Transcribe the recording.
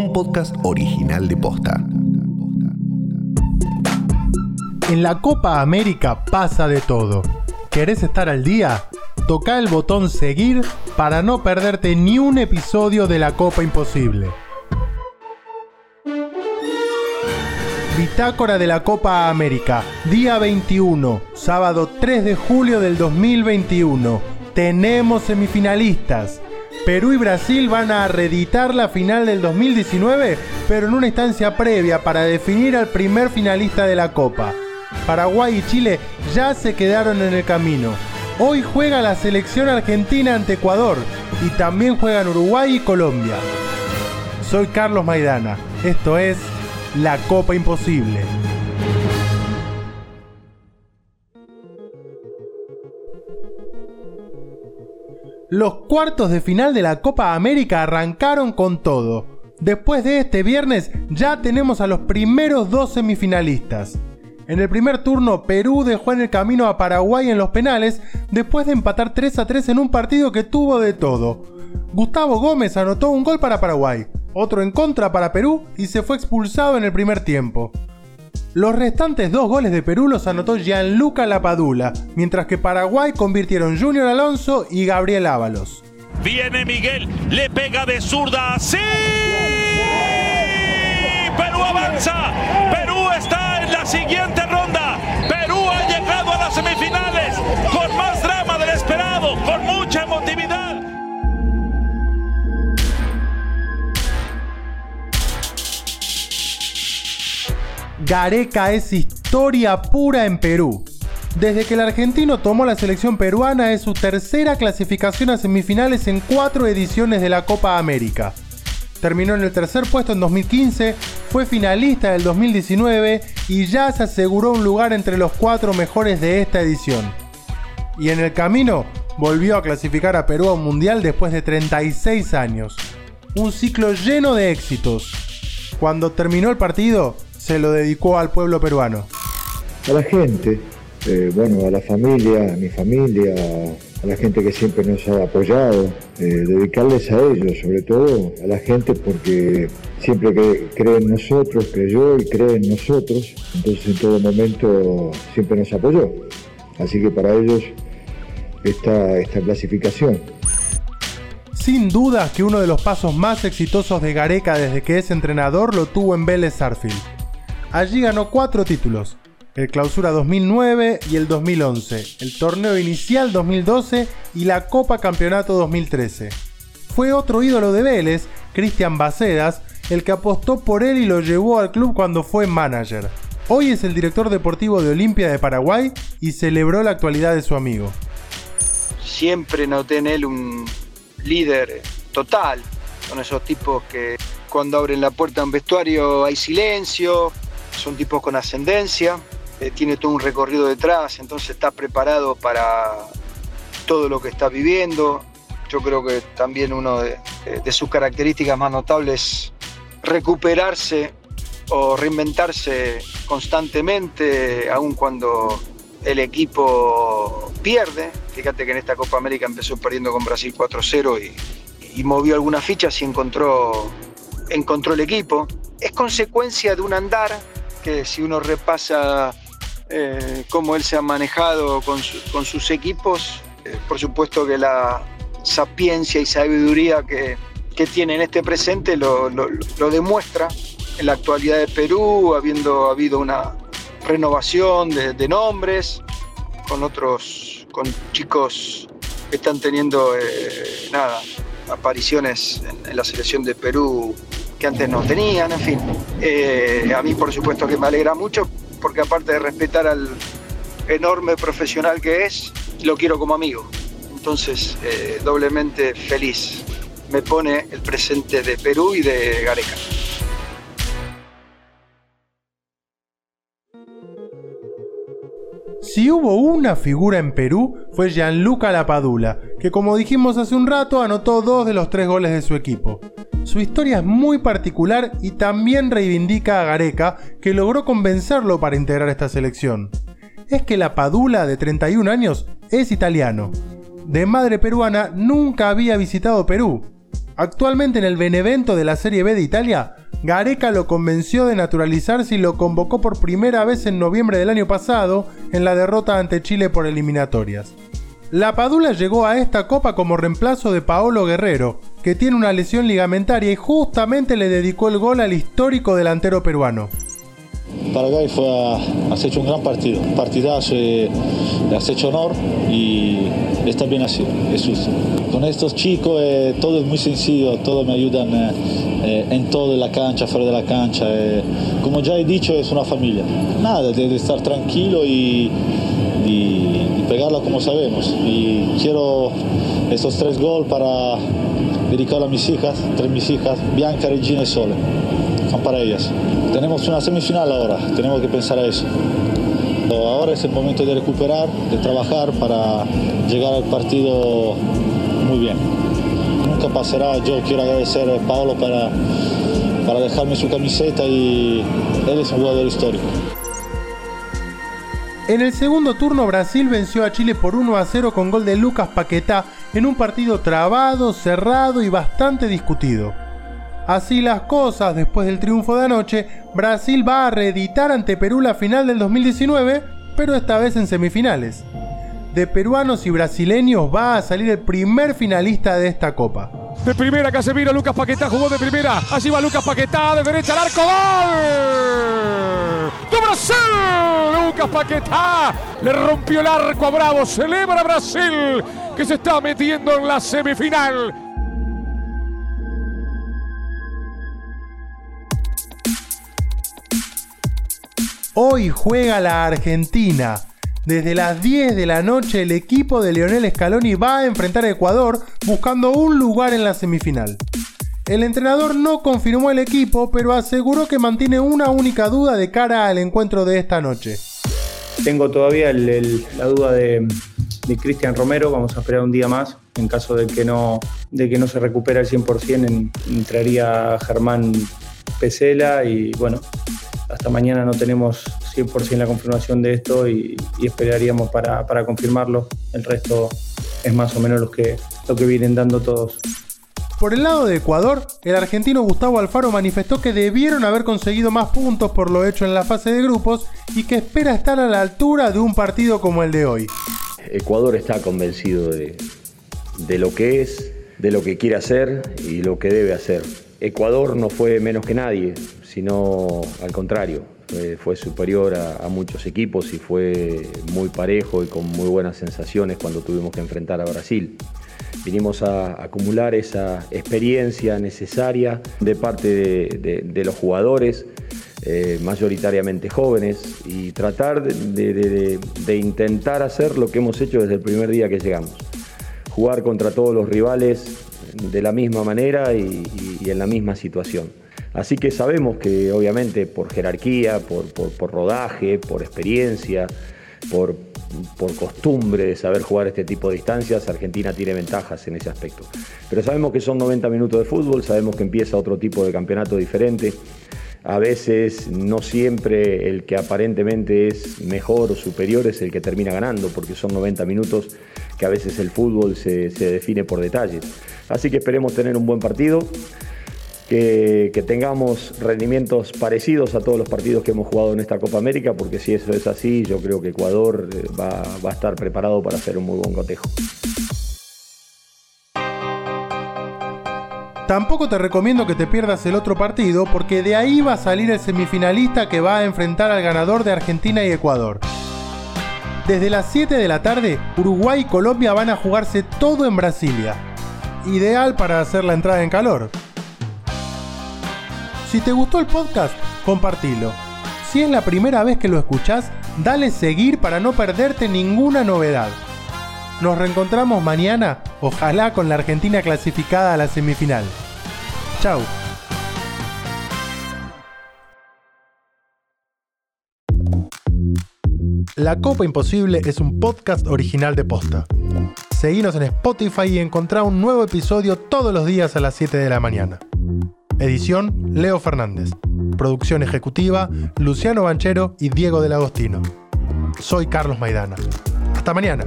un podcast original de Posta. En la Copa América pasa de todo. ¿Querés estar al día? Toca el botón seguir para no perderte ni un episodio de la Copa Imposible. Bitácora de la Copa América, día 21, sábado 3 de julio del 2021. Tenemos semifinalistas. Perú y Brasil van a reeditar la final del 2019, pero en una instancia previa para definir al primer finalista de la Copa. Paraguay y Chile ya se quedaron en el camino. Hoy juega la selección argentina ante Ecuador y también juegan Uruguay y Colombia. Soy Carlos Maidana. Esto es La Copa Imposible. Los cuartos de final de la Copa América arrancaron con todo. Después de este viernes ya tenemos a los primeros dos semifinalistas. En el primer turno, Perú dejó en el camino a Paraguay en los penales después de empatar 3 a 3 en un partido que tuvo de todo. Gustavo Gómez anotó un gol para Paraguay, otro en contra para Perú y se fue expulsado en el primer tiempo. Los restantes dos goles de Perú los anotó Gianluca Lapadula, mientras que Paraguay convirtieron Junior Alonso y Gabriel Ábalos. Viene Miguel, le pega de zurda, ¡sí! Perú avanza, Perú está en la siguiente Gareca es historia pura en Perú. Desde que el argentino tomó la selección peruana es su tercera clasificación a semifinales en cuatro ediciones de la Copa América. Terminó en el tercer puesto en 2015, fue finalista del 2019 y ya se aseguró un lugar entre los cuatro mejores de esta edición. Y en el camino volvió a clasificar a Perú a un mundial después de 36 años. Un ciclo lleno de éxitos. Cuando terminó el partido, se lo dedicó al pueblo peruano. A la gente, eh, bueno, a la familia, a mi familia, a la gente que siempre nos ha apoyado, eh, dedicarles a ellos, sobre todo a la gente porque siempre que cree en nosotros, creyó y cree en nosotros, entonces en todo momento siempre nos apoyó. Así que para ellos esta, esta clasificación. Sin duda que uno de los pasos más exitosos de Gareca desde que es entrenador lo tuvo en Vélez Sarfield. Allí ganó cuatro títulos, el Clausura 2009 y el 2011, el Torneo Inicial 2012 y la Copa Campeonato 2013. Fue otro ídolo de Vélez, Cristian Bacedas, el que apostó por él y lo llevó al club cuando fue manager. Hoy es el director deportivo de Olimpia de Paraguay y celebró la actualidad de su amigo. Siempre noté en él un líder total, con esos tipos que cuando abren la puerta a un vestuario hay silencio, son tipos con ascendencia, eh, tiene todo un recorrido detrás, entonces está preparado para todo lo que está viviendo. Yo creo que también una de, de sus características más notables es recuperarse o reinventarse constantemente, aun cuando el equipo pierde. Fíjate que en esta Copa América empezó perdiendo con Brasil 4-0 y, y, movió algunas fichas y encontró, encontró el equipo. Es consecuencia de un andar que si uno repasa eh, cómo él se ha manejado con, su, con sus equipos, eh, por supuesto que la sapiencia y sabiduría que, que tiene en este presente lo, lo, demuestra en la actualidad de Perú, habiendo habido una renovación de, nombres con otros, con chicos que están teniendo eh, nada, apariciones en la selección de Perú que antes no tenían, en fin. Eh, a mí por supuesto que me alegra mucho, porque aparte de respetar al enorme profesional que es, lo quiero como amigo. Entonces, eh, doblemente feliz. Me pone el presente de Perú y de Gareca. Si hubo una figura en Perú, fue Gianluca Lapadula, que como dijimos hace un rato anotó dos de los tres goles de su equipo. Su historia es muy particular y también reivindica a Gareca, que logró convencerlo para integrar esta selección. Es que la Padula, de 31 años, es italiano. De madre peruana, nunca había visitado Perú. Actualmente en el Benevento de la Serie B de Italia, Gareca lo convenció de naturalizarse y lo convocó por primera vez en noviembre del año pasado en la derrota ante Chile por eliminatorias. La Padula llegó a esta copa como reemplazo de Paolo Guerrero, que tiene una lesión ligamentaria y justamente le dedicó el gol al histórico delantero peruano. Paraguay fue, has hecho un gran partido, partidazo, le has hecho honor y está bien así, es justo. Con estos chicos eh, todo es muy sencillo, todos me ayudan eh, eh, en la cancha, fuera de la cancha. como ya he dicho, es una familia. Nada, de, estar tranquilo y, y, pegarla como sabemos. Y quiero estos tres goles para dedicarlo a mis hijas, tres mis hijas, Bianca, Regina y Sole son para ellas. Tenemos una semifinal ahora, tenemos que pensar a eso. Ahora es el momento de recuperar, de trabajar para llegar al partido muy bien. Nunca pasará, yo quiero agradecer a Pablo para, para dejarme su camiseta y él es un jugador histórico. En el segundo turno Brasil venció a Chile por 1 a 0 con gol de Lucas Paquetá en un partido trabado, cerrado y bastante discutido. Así las cosas, después del triunfo de anoche, Brasil va a reeditar ante Perú la final del 2019, pero esta vez en semifinales. De peruanos y brasileños va a salir el primer finalista de esta copa. De primera Casemiro, Lucas Paquetá jugó de primera. Allí va Lucas Paquetá, de derecha al arco. ¡Gol! ¡De Brasil! Lucas Paquetá le rompió el arco a Bravo. Celebra Brasil que se está metiendo en la semifinal. Hoy juega la Argentina. Desde las 10 de la noche el equipo de Lionel Scaloni va a enfrentar a Ecuador buscando un lugar en la semifinal. El entrenador no confirmó el equipo, pero aseguró que mantiene una única duda de cara al encuentro de esta noche. Tengo todavía la duda de, Cristian Romero, vamos a esperar un día más. En caso de que no, de que no se recupere al 100%, entraría Germán Pesela y bueno, hasta mañana no tenemos 100% la confirmación de esto y, esperaríamos para, confirmarlo. El resto es más o menos lo que, lo que vienen dando todos. Por el lado de Ecuador, el argentino Gustavo Alfaro manifestó que debieron haber conseguido más puntos por lo hecho en la fase de grupos y que espera estar a la altura de un partido como el de hoy. Ecuador está convencido de, de lo que es, de lo que quiere hacer y lo que debe hacer. Ecuador no fue menos que nadie, sino al contrario, fue, superior a, muchos equipos y fue muy parejo y con muy buenas sensaciones cuando tuvimos que enfrentar a Brasil. Vinimos a acumular esa experiencia necesaria de parte de, los jugadores, eh, mayoritariamente jóvenes, y tratar de, intentar hacer lo que hemos hecho desde el primer día que llegamos. Jugar contra todos los rivales de la misma manera y en la misma situación. Así que sabemos que obviamente por jerarquía, por, rodaje, por experiencia, por, costumbre de saber jugar este tipo de distancias, Argentina tiene ventajas en ese aspecto. Pero sabemos que son 90 minutos de fútbol, sabemos que empieza otro tipo de campeonato diferente. A veces no siempre el que aparentemente es mejor o superior es el que termina ganando, porque son 90 minutos que a veces el fútbol se, define por detalles. Así que esperemos tener un buen partido que, tengamos rendimientos parecidos a todos los partidos que hemos jugado en esta Copa América, porque si eso es así, yo creo que Ecuador eh, va, va a estar preparado para hacer un muy buen cotejo. Tampoco te recomiendo que te pierdas el otro partido porque de ahí va a salir el semifinalista que va a enfrentar al ganador de Argentina y Ecuador. Desde las 7 de la tarde, Uruguay y Colombia van a jugarse todo en Brasilia. Ideal para hacer la entrada en calor. Si te gustó el podcast, compartilo. Si es la primera vez que lo escuchás, dale seguir para no perderte ninguna novedad. Nos reencontramos mañana, ojalá con la Argentina clasificada a la semifinal. Chau. La Copa Imposible es un podcast original de Posta. Seguinos en Spotify y encontrá un nuevo episodio todos los días a las 7 de la mañana. Edición Leo Fernández. Producción ejecutiva Luciano Banchero y Diego del Agostino. Soy Carlos Maidana. Hasta mañana.